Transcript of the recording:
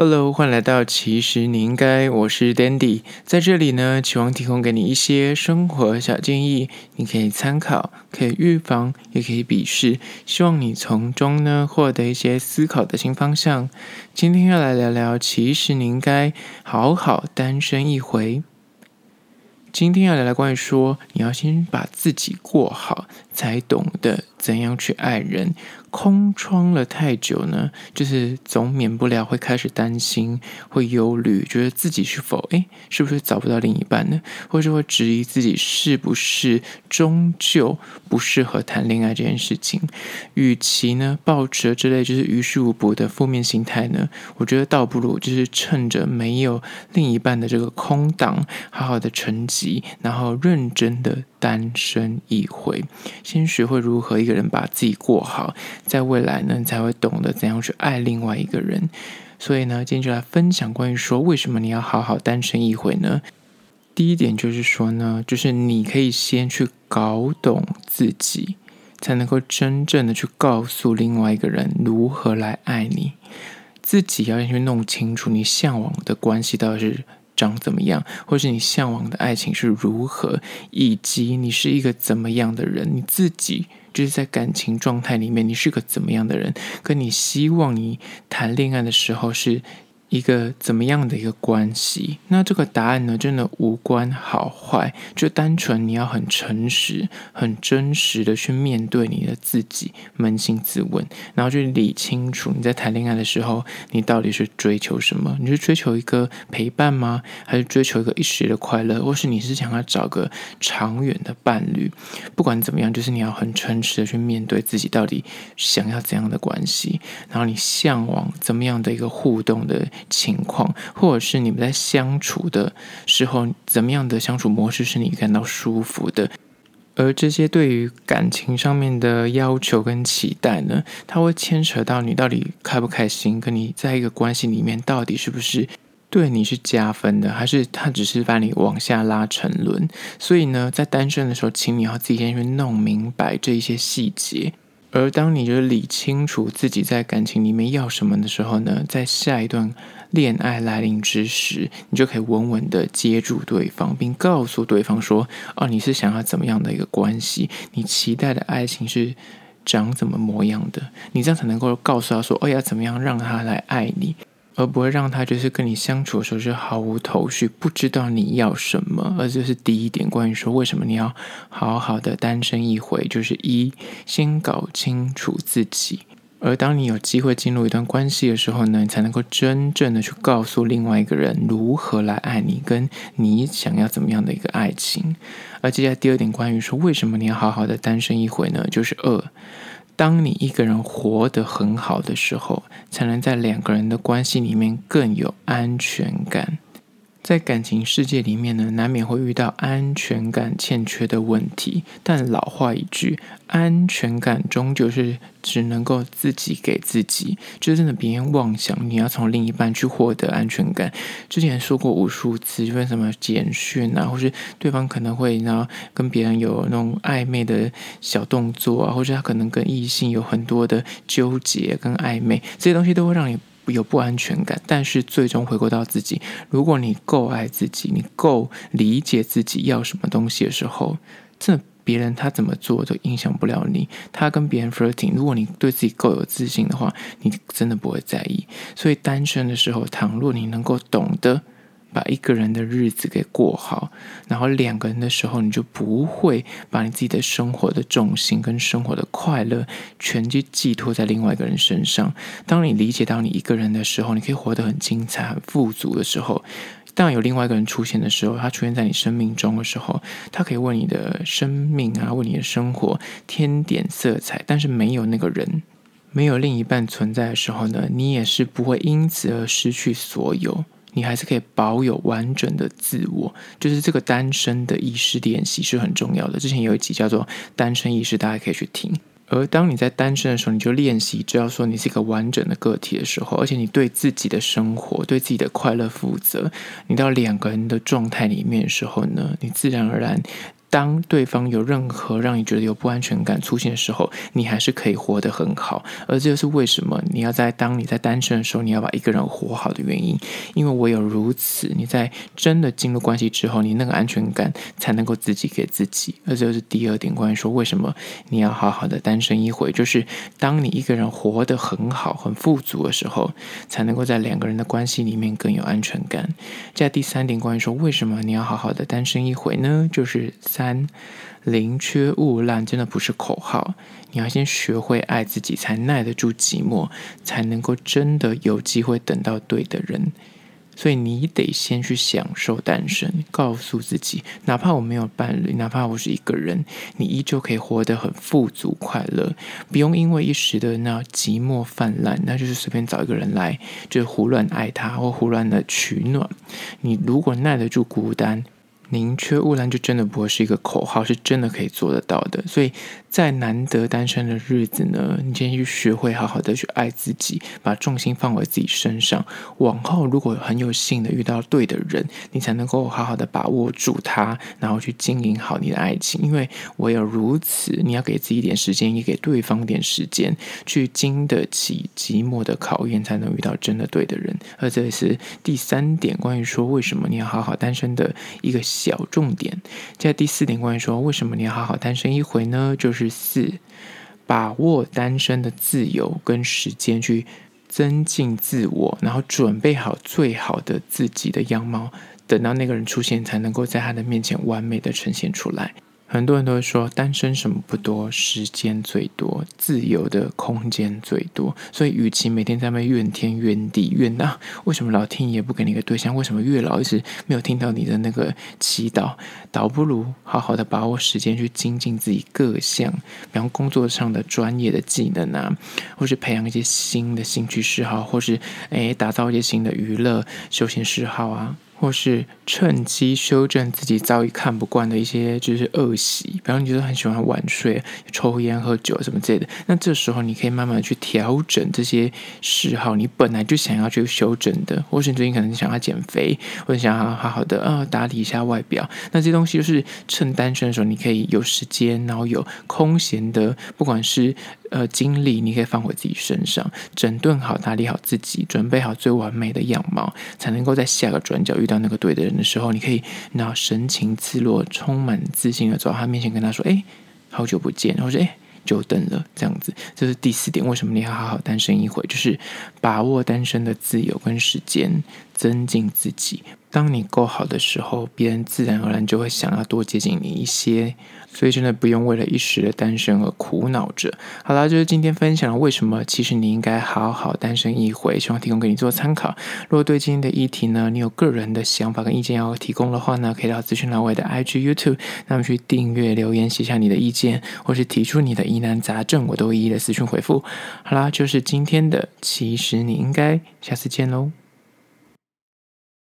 Hello，欢迎来到其实你应该，我是 Dandy，在这里呢，期望提供给你一些生活小建议，你可以参考，可以预防，也可以鄙视，希望你从中呢获得一些思考的新方向。今天要来聊聊，其实你应该好好单身一回。今天要聊聊关于说，你要先把自己过好，才懂得怎样去爱人。空窗了太久呢，就是总免不了会开始担心，会忧虑，觉得自己是否诶，是不是找不到另一半呢？或者会质疑自己是不是终究不适合谈恋爱这件事情。与其呢，抱持这类就是于事无补的负面心态呢，我觉得倒不如就是趁着没有另一半的这个空档，好好的沉寂，然后认真的单身一回，先学会如何个人把自己过好。在未来呢，你才会懂得怎样去爱另外一个人。所以呢，今天就来分享关于说，为什么你要好好单身一回呢？第一点就是说呢，就是你可以先去搞懂自己，才能够真正的去告诉另外一个人如何来爱你。自己要先去弄清楚你向往的关系到底是长怎么样，或是你向往的爱情是如何，以及你是一个怎么样的人，你自己。就是在感情状态里面，你是个怎么样的人？跟你希望你谈恋爱的时候是。一个怎么样的一个关系？那这个答案呢，真的无关好坏，就单纯你要很诚实、很真实的去面对你的自己，扪心自问，然后去理清楚你在谈恋爱的时候，你到底是追求什么？你是追求一个陪伴吗？还是追求一个一时的快乐？或是你是想要找个长远的伴侣？不管怎么样，就是你要很诚实的去面对自己，到底想要怎样的关系？然后你向往怎么样的一个互动的？情况，或者是你们在相处的时候，怎么样的相处模式是你感到舒服的？而这些对于感情上面的要求跟期待呢，它会牵扯到你到底开不开心，跟你在一个关系里面到底是不是对你是加分的，还是他只是把你往下拉沉沦？所以呢，在单身的时候，请你要自己先去弄明白这一些细节。而当你就是理清楚自己在感情里面要什么的时候呢，在下一段恋爱来临之时，你就可以稳稳的接住对方，并告诉对方说：“哦，你是想要怎么样的一个关系？你期待的爱情是长怎么模样的？你这样才能够告诉他说：哦，要怎么样让他来爱你。”而不会让他就是跟你相处的时候是毫无头绪，不知道你要什么。而这是第一点，关于说为什么你要好好的单身一回，就是一先搞清楚自己。而当你有机会进入一段关系的时候呢，你才能够真正的去告诉另外一个人如何来爱你，跟你想要怎么样的一个爱情。而接下来第二点，关于说为什么你要好好的单身一回呢？就是二。当你一个人活得很好的时候，才能在两个人的关系里面更有安全感。在感情世界里面呢，难免会遇到安全感欠缺的问题。但老话一句，安全感终究是只能够自己给自己，就是真的别妄想你要从另一半去获得安全感。之前说过无数次，就什么简讯啊，或是对方可能会然后跟别人有那种暧昧的小动作啊，或者他可能跟异性有很多的纠结跟暧昧，这些东西都会让你。有不安全感，但是最终回归到自己。如果你够爱自己，你够理解自己要什么东西的时候，这别人他怎么做都影响不了你。他跟别人 flirting，如果你对自己够有自信的话，你真的不会在意。所以单身的时候，倘若你能够懂得。把一个人的日子给过好，然后两个人的时候，你就不会把你自己的生活的重心跟生活的快乐全去寄托在另外一个人身上。当你理解到你一个人的时候，你可以活得很精彩、很富足的时候，当有另外一个人出现的时候，他出现在你生命中的时候，他可以为你的生命啊，为你的生活添点色彩。但是没有那个人，没有另一半存在的时候呢，你也是不会因此而失去所有。你还是可以保有完整的自我，就是这个单身的意识练习是很重要的。之前有一集叫做《单身意识》，大家可以去听。而当你在单身的时候，你就练习，只要说你是一个完整的个体的时候，而且你对自己的生活、对自己的快乐负责，你到两个人的状态里面的时候呢，你自然而然当对方有任何让你觉得有不安全感出现的时候，你还是可以活得很好。而这就是为什么你要在当你在单身的时候，你要把一个人活好的原因。因为唯有如此，你在真的进入关系之后，你那个安全感才能够自己给自己。而这就是第二点，关于说为什么你要好好的单身一回，就是当你一个人活得很好、很富足的时候，才能够在两个人的关系里面更有安全感。在第三点，关于说为什么你要好好的单身一回呢？就是。三，宁缺毋滥，真的不是口号。你要先学会爱自己，才耐得住寂寞，才能够真的有机会等到对的人。所以你得先去享受单身，告诉自己，哪怕我没有伴侣，哪怕我是一个人，你依旧可以活得很富足快乐。不用因为一时的那寂寞泛滥，那就是随便找一个人来，就胡乱爱他或胡乱的取暖。你如果耐得住孤单。宁缺毋滥就真的不会是一个口号，是真的可以做得到的。所以在难得单身的日子呢，你先去学会好好的去爱自己，把重心放回自己身上。往后如果很有幸的遇到对的人，你才能够好好的把握住他，然后去经营好你的爱情。因为唯有如此，你要给自己一点时间，也给对方点时间，去经得起寂寞的考验，才能遇到真的对的人。而这也是第三点，关于说为什么你要好好单身的一个。小重点，在第四点关于说为什么你要好好单身一回呢？就是四，把握单身的自由跟时间去增进自我，然后准备好最好的自己的样貌，等到那个人出现，才能够在他的面前完美的呈现出来。很多人都会说，单身什么不多，时间最多，自由的空间最多。所以，与其每天在那怨天怨地怨呐，为什么老天爷不给你一个对象？为什么月老一直没有听到你的那个祈祷？倒不如好好的把握时间去精进自己各项，比方工作上的专业的技能啊，或是培养一些新的兴趣嗜好，或是诶打造一些新的娱乐休闲嗜好啊。或是趁机修正自己早已看不惯的一些就是恶习，比方你觉得很喜欢晚睡、抽烟、喝酒什么之类的，那这时候你可以慢慢去调整这些嗜好，你本来就想要去修正的，或是你最近可能想要减肥，或者想要好好的啊打理一下外表，那这些东西就是趁单身的时候，你可以有时间，然后有空闲的，不管是。呃，精力你可以放回自己身上，整顿好、打理好自己，准备好最完美的样貌，才能够在下个转角遇到那个对的人的时候，你可以那神情自若、充满自信的走到他面前，跟他说：“哎，好久不见。”然后说“哎，久等了。”这样子，这是第四点。为什么你要好好单身一回？就是把握单身的自由跟时间，增进自己。当你够好的时候，别人自然而然就会想要多接近你一些。所以真的不用为了一时的单身而苦恼着。好啦，就是今天分享了为什么其实你应该好好单身一回，希望提供给你做参考。如果对今天的议题呢，你有个人的想法跟意见要提供的话呢，可以到资讯栏位的 IG、YouTube，那么去订阅、留言、写下你的意见，或是提出你的疑难杂症，我都一一的私讯回复。好啦，就是今天的，其实你应该下次见喽。